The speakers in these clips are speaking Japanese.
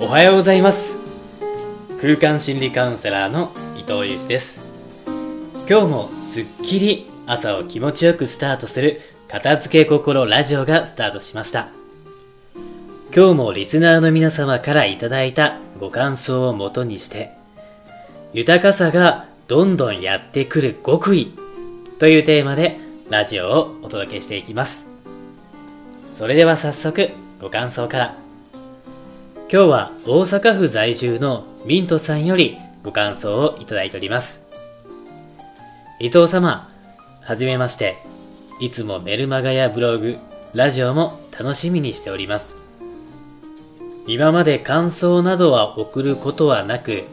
おはようございます。空間心理カウンセラーの伊藤裕二です。今日もすっきり朝を気持ちよくスタートする片付け心ラジオがスタートしました。今日もリスナーの皆様からいただいたご感想をもとにして豊かさがどんどんやってくる極意というテーマでラジオをお届けしていきます。それでは早速ご感想から。今日は大阪府在住のミントさんよりご感想をいただいております。伊藤様はじめまして。いつもメルマガやブログラジオも楽しみにしております。今まで感想などは送ることはなく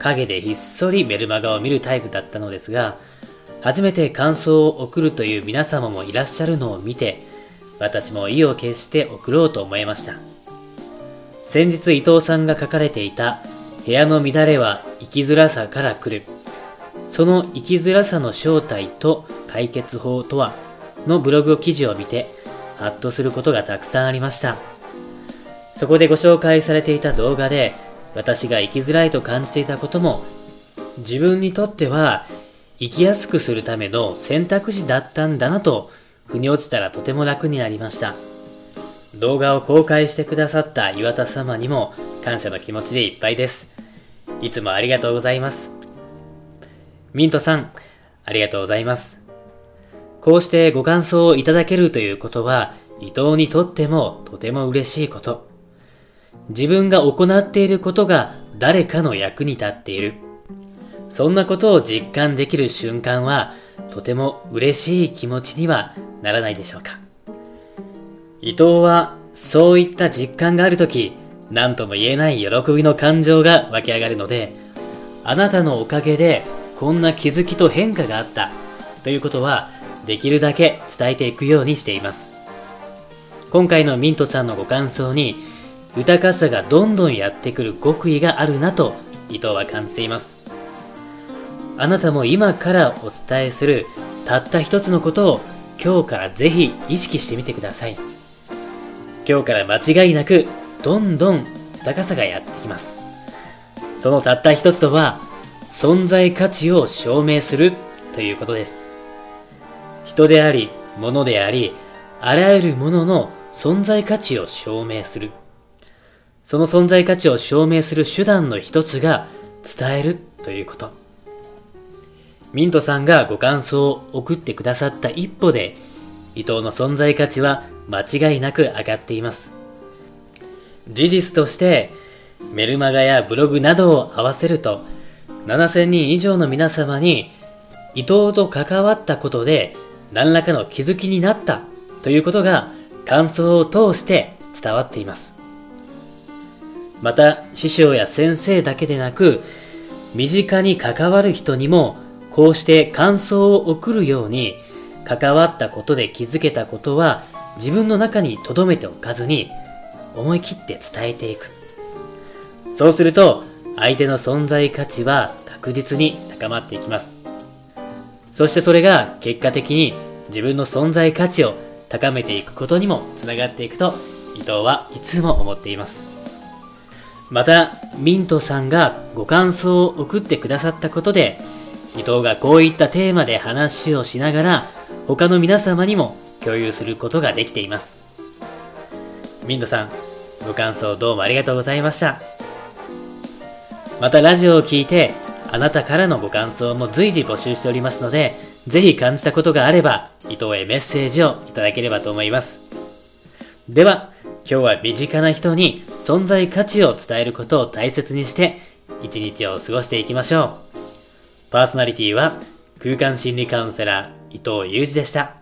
陰でひっそりメルマガを見るタイプだったのですが初めて感想を送るという皆様もいらっしゃるのを見て私も意を決して送ろうと思いました。先日伊藤さんが書かれていた部屋の乱れは生きづらさから来る。その生きづらさの正体と解決法とはのブログ記事を見てハッとすることがたくさんありました。そこでご紹介されていた動画で私が生きづらいと感じていたことも自分にとっては生きやすくするための選択肢だったんだなと腑に落ちたらとても楽になりました。動画を公開してくださった岩田様にも感謝の気持ちでいっぱいです。いつもありがとうございます。ミントさんありがとうございます。こうしてご感想をいただけるということは伊藤にとってもとても嬉しいこと。自分が行っていることが誰かの役に立っている。そんなことを実感できる瞬間はとても嬉しい気持ちにはならないでしょうか。伊藤はそういった実感があるとき、何とも言えない喜びの感情が湧き上がるので、あなたのおかげでこんな気づきと変化があったということは、できるだけ伝えていくようにしています。今回のミントさんのご感想に、豊かさがどんどんやってくる極意があるなと伊藤は感じています。あなたも今からお伝えするたった一つのことを今日からぜひ意識してみてください。今日から間違いなくどんどん高さがやってきます。そのたった一つとは存在価値を証明するということです。人であり物でありあらゆるものの存在価値を証明する。その存在価値を証明する手段の一つが伝えるということ。ミントさんがご感想を送ってくださった一歩で伊藤の存在価値は間違いなく上がっています。事実として、メルマガやブログなどを合わせると、7000人以上の皆様に、伊藤と関わったことで、何らかの気づきになったということが、感想を通して伝わっています。また、師匠や先生だけでなく、身近に関わる人にも、こうして感想を送るように、関わったことで気づけたことは自分の中に留めておかずに思い切って伝えていく。そうすると相手の存在価値は確実に高まっていきます。そしてそれが結果的に自分の存在価値を高めていくことにもつながっていくと伊藤はいつも思っています。また、ミントさんがご感想を送ってくださったことで伊藤がこういったテーマで話をしながら他の皆様にも共有することができています。ミンドさん、ご感想どうもありがとうございました。またラジオを聴いて、あなたからのご感想も随時募集しておりますので、ぜひ感じたことがあれば、伊藤へメッセージをいただければと思います。では、今日は身近な人に存在価値を伝えることを大切にして、一日を過ごしていきましょう。パーソナリティは、空間心理カウンセラー伊藤裕二でした。